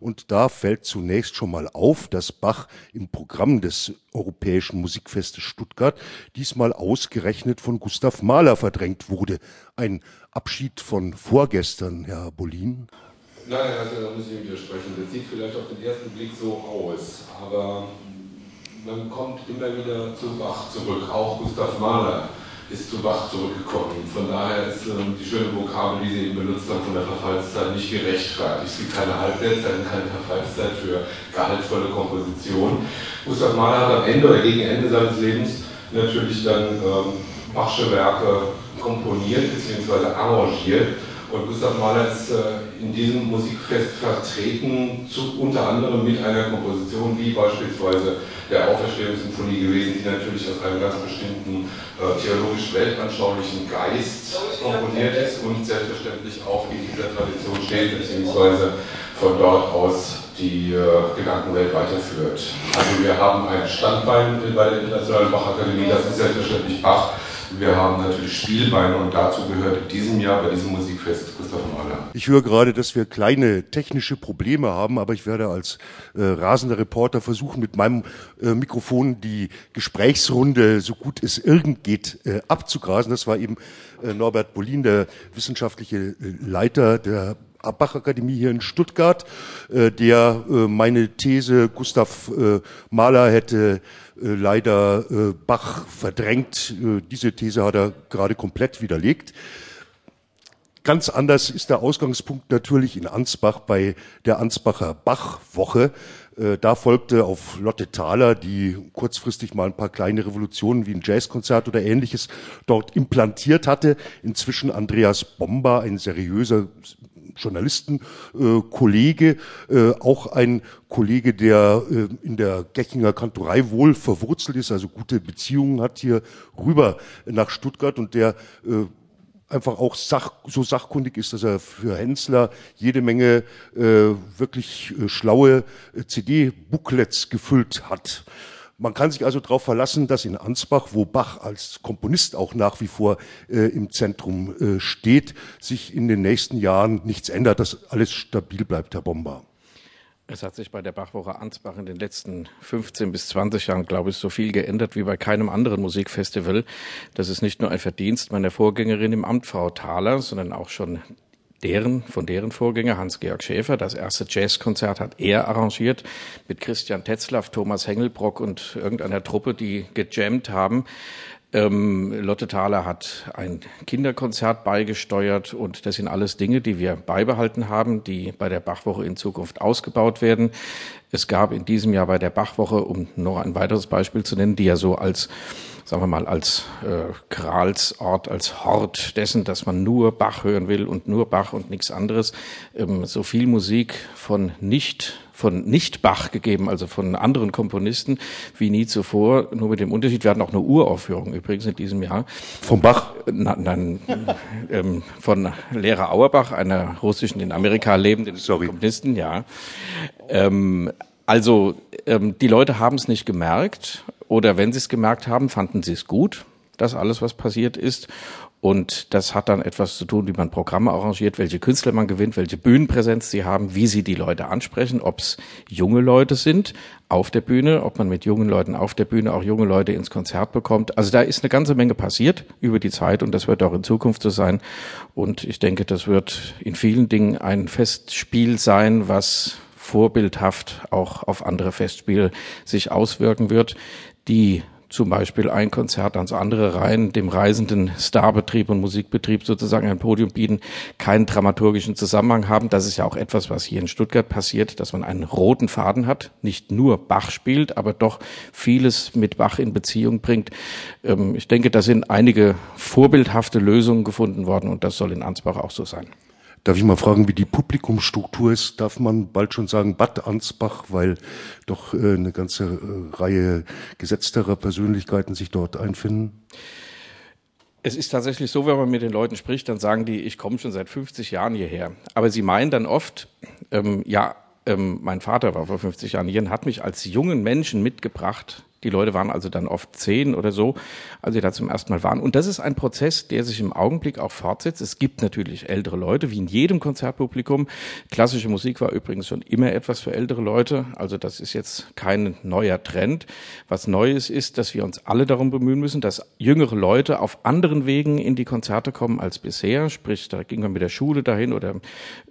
Und da fällt zunächst schon mal auf, dass Bach im Programm des Europäischen Musikfestes Stuttgart diesmal ausgerechnet von Gustav Mahler verdrängt wurde. Ein Abschied von vorgestern, Herr Bolin. Nein, also da muss ich widersprechen. Das sieht vielleicht auf den ersten Blick so aus, aber man kommt immer wieder zu Bach zurück, auch Gustav Mahler ist zu Bach zurückgekommen. Von daher ist ähm, die schöne Vokabel, die Sie eben benutzt haben, von der Verfallszeit nicht gerechtfertigt. Es gibt keine Halbwertszeit und keine Verfallszeit für gehaltvolle Komposition. Gustav Mahler hat am Ende oder gegen Ende seines Lebens natürlich dann ähm, Bachsche Werke komponiert bzw. arrangiert. Und Gustav Mahler ist äh, in diesem Musikfest vertreten, zu, unter anderem mit einer Komposition wie beispielsweise der Auferstehungssymphonie gewesen, die natürlich aus einem ganz bestimmten äh, theologisch-weltanschaulichen Geist komponiert ist und selbstverständlich auch in dieser Tradition steht, beziehungsweise von dort aus die äh, Gedankenwelt weiterführt. Also wir haben ein Standbein bei der Internationalen Bachakademie, das ist selbstverständlich Bach. Wir haben natürlich Spielbeine und dazu gehört in diesem Jahr bei diesem Musikfest Gustav Mahler. Ich höre gerade, dass wir kleine technische Probleme haben, aber ich werde als äh, rasender Reporter versuchen, mit meinem äh, Mikrofon die Gesprächsrunde so gut es irgend geht äh, abzugrasen. Das war eben äh, Norbert Bolin, der wissenschaftliche äh, Leiter der Bach-Akademie hier in Stuttgart, äh, der meine These, Gustav Mahler hätte äh, leider äh, Bach verdrängt. Äh, diese These hat er gerade komplett widerlegt. Ganz anders ist der Ausgangspunkt natürlich in Ansbach bei der Ansbacher Bachwoche. Da folgte auf Lotte Thaler, die kurzfristig mal ein paar kleine Revolutionen wie ein Jazzkonzert oder ähnliches dort implantiert hatte. Inzwischen Andreas Bomba, ein seriöser Journalistenkollege, äh, auch ein Kollege, der äh, in der Geckinger Kantorei wohl verwurzelt ist, also gute Beziehungen hat hier rüber nach Stuttgart und der äh, einfach auch sach, so sachkundig ist, dass er für Hensler jede Menge äh, wirklich äh, schlaue äh, CD-Booklets gefüllt hat. Man kann sich also darauf verlassen, dass in Ansbach, wo Bach als Komponist auch nach wie vor äh, im Zentrum äh, steht, sich in den nächsten Jahren nichts ändert, dass alles stabil bleibt, Herr Bomber. Es hat sich bei der Bachwoche Ansbach in den letzten 15 bis 20 Jahren, glaube ich, so viel geändert wie bei keinem anderen Musikfestival. Das ist nicht nur ein Verdienst meiner Vorgängerin im Amt, Frau Thaler, sondern auch schon deren, von deren Vorgänger Hans-Georg Schäfer. Das erste Jazzkonzert hat er arrangiert mit Christian Tetzlaff, Thomas Hengelbrock und irgendeiner Truppe, die gejammt haben. Ähm, Lotte Thaler hat ein Kinderkonzert beigesteuert und das sind alles Dinge, die wir beibehalten haben, die bei der Bachwoche in Zukunft ausgebaut werden. Es gab in diesem Jahr bei der Bachwoche, um noch ein weiteres Beispiel zu nennen, die ja so als sagen wir mal, als äh, Kralsort, als Hort dessen, dass man nur Bach hören will und nur Bach und nichts anderes, ähm, so viel Musik von nicht von nicht Bach gegeben, also von anderen Komponisten wie nie zuvor. Nur mit dem Unterschied, wir hatten auch eine Uraufführung übrigens in diesem Jahr. Vom Bach? Nein, nein ähm, von Lehrer Auerbach, einer russischen in Amerika lebenden Sorry. Komponisten, ja. Ähm, also ähm, die Leute haben es nicht gemerkt oder wenn sie es gemerkt haben, fanden sie es gut, dass alles, was passiert ist. Und das hat dann etwas zu tun, wie man Programme arrangiert, welche Künstler man gewinnt, welche Bühnenpräsenz sie haben, wie sie die Leute ansprechen, ob es junge Leute sind auf der Bühne, ob man mit jungen Leuten auf der Bühne auch junge Leute ins Konzert bekommt. Also da ist eine ganze Menge passiert über die Zeit und das wird auch in Zukunft so sein. Und ich denke, das wird in vielen Dingen ein Festspiel sein, was vorbildhaft auch auf andere Festspiele sich auswirken wird die zum Beispiel ein Konzert ans andere rein, dem reisenden Starbetrieb und Musikbetrieb sozusagen ein Podium bieten, keinen dramaturgischen Zusammenhang haben. Das ist ja auch etwas, was hier in Stuttgart passiert, dass man einen roten Faden hat, nicht nur Bach spielt, aber doch vieles mit Bach in Beziehung bringt. Ähm, ich denke, da sind einige vorbildhafte Lösungen gefunden worden und das soll in Ansbach auch so sein. Darf ich mal fragen, wie die Publikumstruktur ist? Darf man bald schon sagen Bad Ansbach, weil doch äh, eine ganze äh, Reihe gesetzterer Persönlichkeiten sich dort einfinden? Es ist tatsächlich so, wenn man mit den Leuten spricht, dann sagen die, ich komme schon seit 50 Jahren hierher. Aber sie meinen dann oft, ähm, ja, ähm, mein Vater war vor 50 Jahren hier und hat mich als jungen Menschen mitgebracht Die Leute waren also dann oft zehn oder so, als sie da zum ersten Mal waren. Und das ist ein Prozess, der sich im Augenblick auch fortsetzt. Es gibt natürlich ältere Leute, wie in jedem Konzertpublikum. Klassische Musik war übrigens schon immer etwas für ältere Leute. Also das ist jetzt kein neuer Trend. Was Neues ist, dass wir uns alle darum bemühen müssen, dass jüngere Leute auf anderen Wegen in die Konzerte kommen als bisher. Sprich, da ging man mit der Schule dahin oder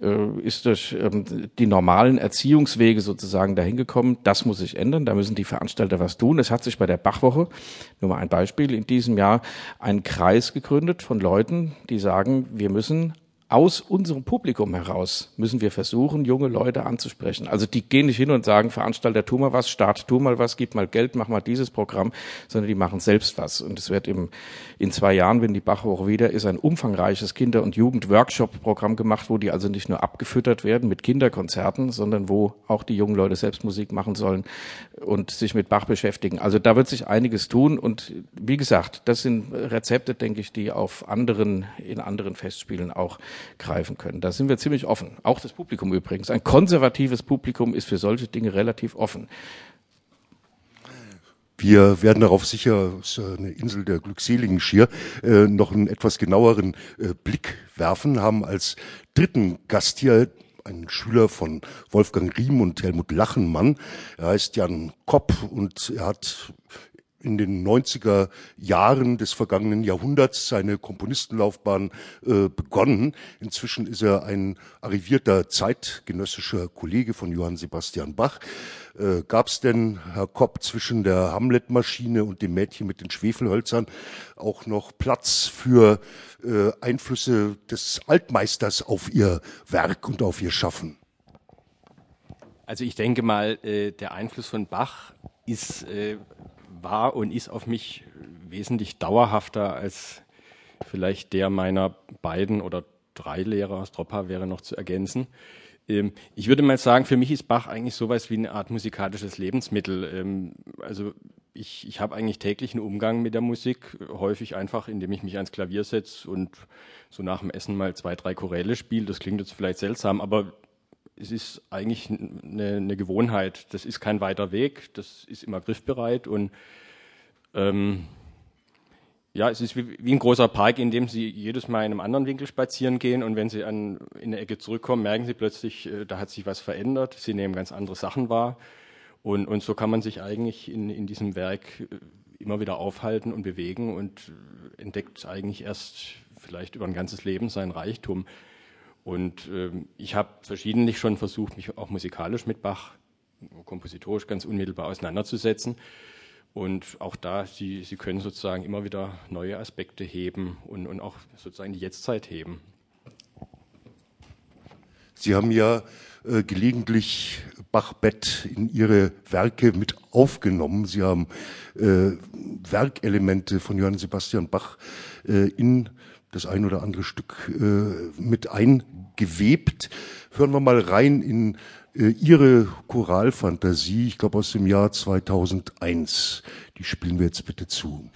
äh, ist durch ähm, die normalen Erziehungswege sozusagen dahin gekommen. Das muss sich ändern. Da müssen die Veranstalter was tun. Es hat sich bei der Bachwoche, nur mal ein Beispiel, in diesem Jahr ein Kreis gegründet von Leuten, die sagen, wir müssen aus unserem Publikum heraus müssen wir versuchen, junge Leute anzusprechen. Also die gehen nicht hin und sagen, Veranstalter, tu mal was, Start, tu mal was, gib mal Geld, mach mal dieses Programm, sondern die machen selbst was. Und es wird im, in zwei Jahren, wenn die Bachwoche wieder ist, ein umfangreiches Kinder- und Jugend-Workshop-Programm gemacht, wo die also nicht nur abgefüttert werden mit Kinderkonzerten, sondern wo auch die jungen Leute selbst Musik machen sollen und sich mit Bach beschäftigen. Also da wird sich einiges tun. Und wie gesagt, das sind Rezepte, denke ich, die auf anderen, in anderen Festspielen auch greifen können. Da sind wir ziemlich offen. Auch das Publikum übrigens. Ein konservatives Publikum ist für solche Dinge relativ offen. Wir werden darauf sicher, ist eine Insel der Glückseligen schier, äh, noch einen etwas genaueren äh, Blick werfen, haben als dritten Gast hier einen Schüler von Wolfgang Riem und Helmut Lachenmann. Er heißt Jan Kopp und er hat in den 90er Jahren des vergangenen Jahrhunderts seine Komponistenlaufbahn äh, begonnen. Inzwischen ist er ein arrivierter zeitgenössischer Kollege von Johann Sebastian Bach. Äh, Gab es denn, Herr Kopp, zwischen der Hamlet-Maschine und dem Mädchen mit den Schwefelhölzern auch noch Platz für äh, Einflüsse des Altmeisters auf Ihr Werk und auf Ihr Schaffen? Also ich denke mal, äh, der Einfluss von Bach ist äh, war und ist auf mich wesentlich dauerhafter als vielleicht der meiner beiden oder drei Lehrer aus wäre noch zu ergänzen. Ähm, ich würde mal sagen, für mich ist Bach eigentlich sowas wie eine Art musikalisches Lebensmittel. Ähm, also ich, ich habe eigentlich täglichen Umgang mit der Musik, häufig einfach, indem ich mich ans Klavier setze und so nach dem Essen mal zwei, drei Choräle spiele. Das klingt jetzt vielleicht seltsam, aber es ist eigentlich eine, eine, Gewohnheit. Das ist kein weiter Weg, das ist immer griffbereit und ähm, ja, es ist wie, wie, ein großer Park, in dem Sie jedes Mal in einem anderen Winkel spazieren gehen und wenn Sie an, in eine Ecke zurückkommen, merken Sie plötzlich, äh, da hat sich was verändert. Sie nehmen ganz andere Sachen wahr und, und so kann man sich eigentlich in, in diesem Werk äh, immer wieder aufhalten und bewegen und entdeckt eigentlich erst vielleicht über ein ganzes Leben sein Reichtum. Und äh, ich habe verschiedentlich schon versucht, mich auch musikalisch mit Bach, kompositorisch ganz unmittelbar auseinanderzusetzen. Und auch da, Sie, Sie können sozusagen immer wieder neue Aspekte heben und, und auch sozusagen die Jetztzeit heben. Sie haben ja äh, gelegentlich Bach-Bett in Ihre Werke mit aufgenommen. Sie haben äh, Werkelemente von Johann Sebastian Bach äh, in das ein oder andere Stück äh, mit eingewebt. Hören wir mal rein in äh, Ihre Choralfantasie, ich glaube aus dem Jahr 2001. Die spielen wir jetzt bitte zu.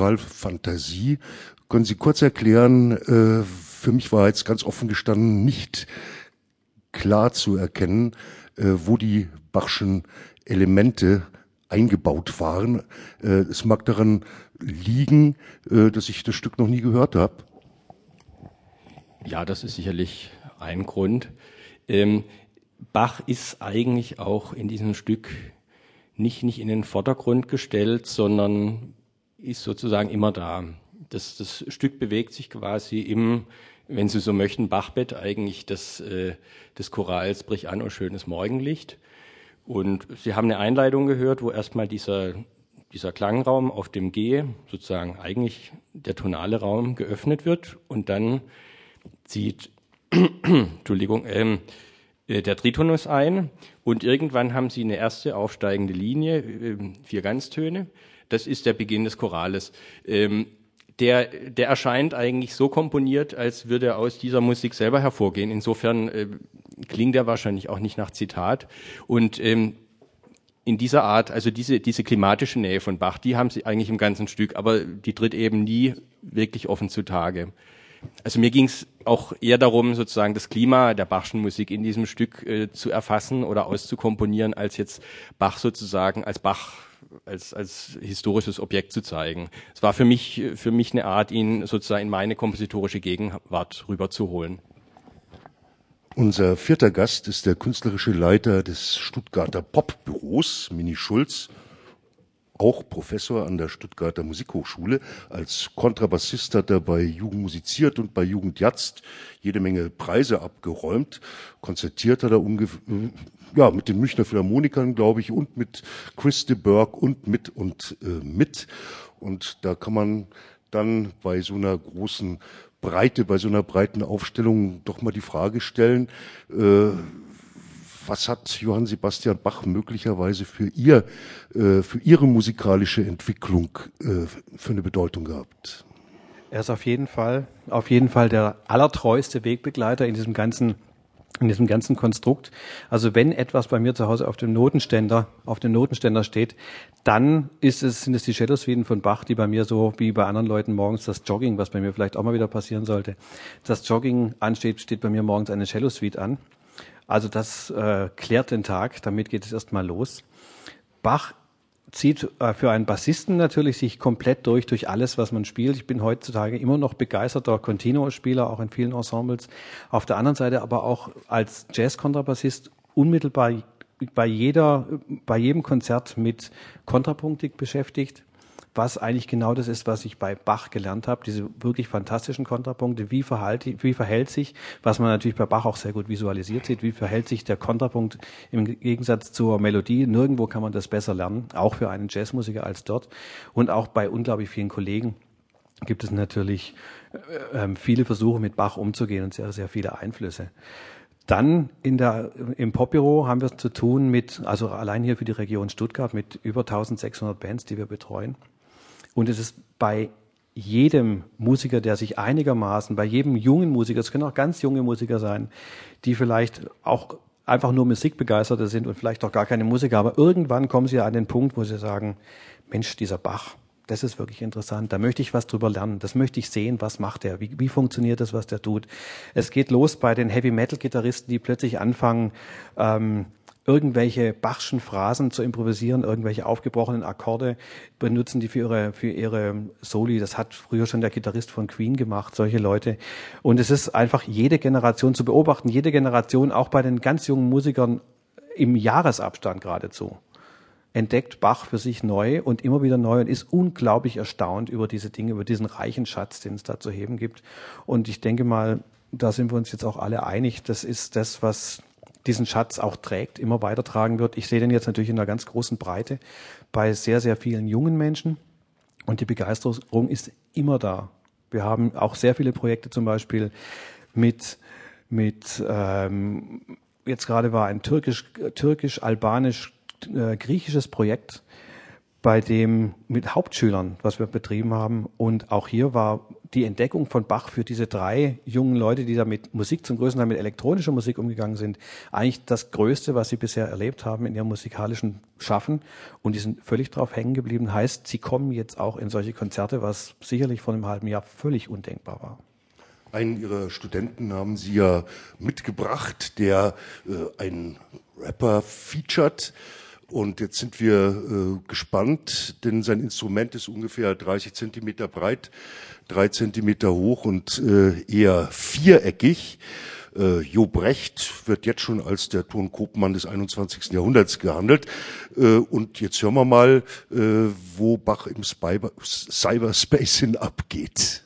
Choralfantasie. Können Sie kurz erklären, äh, für mich war jetzt ganz offen gestanden nicht klar zu erkennen, äh, wo die Bachschen Elemente eingebaut waren. Äh, es mag daran liegen, äh, dass ich das Stück noch nie gehört habe. Ja, das ist sicherlich ein Grund. Ähm, Bach ist eigentlich auch in diesem Stück nicht, nicht in den Vordergrund gestellt, sondern ist sozusagen immer da. Das, das Stück bewegt sich quasi im, wenn Sie so möchten, Bachbett eigentlich des, äh, des Chorals Brich an, oh schönes Morgenlicht. Und Sie haben eine Einleitung gehört, wo erstmal dieser, dieser Klangraum auf dem G, sozusagen eigentlich der tonale Raum, geöffnet wird und dann zieht, Entschuldigung, ähm, äh, der Tritonus ein und irgendwann haben Sie eine erste aufsteigende Linie, äh, vier Ganztöne. Das ist der Beginn des Chorales. Ähm, der, der erscheint eigentlich so komponiert, als würde er aus dieser Musik selber hervorgehen. Insofern äh, klingt er wahrscheinlich auch nicht nach Zitat. Und ähm, in dieser Art, also diese, diese klimatische Nähe von Bach, die haben sie eigentlich im ganzen Stück, aber die tritt eben nie wirklich offen zutage. Also mir ging es auch eher darum, sozusagen das Klima der Bachschen Musik in diesem Stück äh, zu erfassen oder auszukomponieren, als jetzt Bach sozusagen als Bach als, als historisches Objekt zu zeigen. Es war für mich, für mich eine Art, ihn sozusagen in meine kompositorische Gegenwart rüberzuholen. Unser vierter Gast ist der künstlerische Leiter des Stuttgarter Popbüros, Mini Schulz, auch Professor an der Stuttgarter Musikhochschule. Als Kontrabassist hat er bei Jugend musiziert und bei Jugend Jatzt jede Menge Preise abgeräumt. Konzertiert hat er ungefähr, ja, mit den Münchner Philharmonikern, glaube ich, und mit Chris de Burgh und mit und äh, mit. Und da kann man dann bei so einer großen Breite, bei so einer breiten Aufstellung doch mal die Frage stellen, äh, was hat Johann Sebastian Bach möglicherweise für ihr, äh, für ihre musikalische Entwicklung äh, für eine Bedeutung gehabt? Er ist auf jeden Fall, auf jeden Fall der allertreueste Wegbegleiter in diesem ganzen in diesem ganzen Konstrukt. Also wenn etwas bei mir zu Hause auf dem Notenständer, auf dem Notenständer steht, dann ist es, sind es die Shadow Suiten von Bach, die bei mir so wie bei anderen Leuten morgens das Jogging, was bei mir vielleicht auch mal wieder passieren sollte, das Jogging ansteht, steht bei mir morgens eine Cello Suite an. Also das äh, klärt den Tag, damit geht es erstmal los. Bach zieht äh, für einen Bassisten natürlich sich komplett durch, durch alles, was man spielt. Ich bin heutzutage immer noch begeisterter Continuo-Spieler, auch in vielen Ensembles. Auf der anderen Seite aber auch als Jazz-Kontrabassist unmittelbar bei jeder, bei jedem Konzert mit Kontrapunktik beschäftigt was eigentlich genau das ist, was ich bei Bach gelernt habe, diese wirklich fantastischen Kontrapunkte, wie, verhalt, wie verhält sich, was man natürlich bei Bach auch sehr gut visualisiert sieht, wie verhält sich der Kontrapunkt im Gegensatz zur Melodie. Nirgendwo kann man das besser lernen, auch für einen Jazzmusiker als dort und auch bei unglaublich vielen Kollegen gibt es natürlich äh, ähm, viele Versuche mit Bach umzugehen und sehr, sehr viele Einflüsse. Dann in der, im Popbüro haben wir zu tun mit, also allein hier für die Region Stuttgart, mit über 1600 Bands, die wir betreuen. Und es ist bei jedem Musiker, der sich einigermaßen, bei jedem jungen Musiker, es können auch ganz junge Musiker sein, die vielleicht auch einfach nur Musikbegeisterte sind und vielleicht auch gar keine Musiker, aber irgendwann kommen sie an den Punkt, wo sie sagen, Mensch, dieser Bach, das ist wirklich interessant, da möchte ich was drüber lernen, das möchte ich sehen, was macht er, wie, wie funktioniert das, was der tut. Es geht los bei den Heavy-Metal-Gitarristen, die plötzlich anfangen, ähm, irgendwelche Bachschen Phrasen zu improvisieren, irgendwelche aufgebrochenen Akkorde benutzen die für ihre, für ihre Soli. Das hat früher schon der Gitarrist von Queen gemacht, solche Leute. Und es ist einfach jede Generation zu beobachten, jede Generation, auch bei den ganz jungen Musikern im Jahresabstand geradezu entdeckt Bach für sich neu und immer wieder neu und ist unglaublich erstaunt über diese Dinge, über diesen reichen Schatz, den es da zu heben gibt. Und ich denke mal, da sind wir uns jetzt auch alle einig, das ist das, was diesen Schatz auch trägt, immer weitertragen wird. Ich sehe den jetzt natürlich in einer ganz großen Breite bei sehr, sehr vielen jungen Menschen und die Begeisterung ist immer da. Wir haben auch sehr viele Projekte zum Beispiel mit, mit ähm, jetzt gerade war ein türkisch, türkisch, albanisch, äh, griechisches Projekt bei dem mit Hauptschülern, was wir betrieben haben. Und auch hier war die Entdeckung von Bach für diese drei jungen Leute, die da mit Musik zum größten Teil mit elektronischer Musik umgegangen sind, eigentlich das Größte, was sie bisher erlebt haben in ihrem musikalischen Schaffen. Und die sind völlig drauf hängen geblieben. Heißt, sie kommen jetzt auch in solche Konzerte, was sicherlich vor einem halben Jahr völlig undenkbar war. Einen Ihrer Studenten haben Sie ja mitgebracht, der äh, einen Rapper featured. Und jetzt sind wir äh, gespannt, denn sein Instrument ist ungefähr 30 Zentimeter breit, drei Zentimeter hoch und äh, eher viereckig. Äh, Jo Brecht wird jetzt schon als der Tonkopmann des 21. Jahrhunderts gehandelt. Äh, und jetzt hören wir mal, äh, wo Bach im Cyber Cyberspace hin abgeht.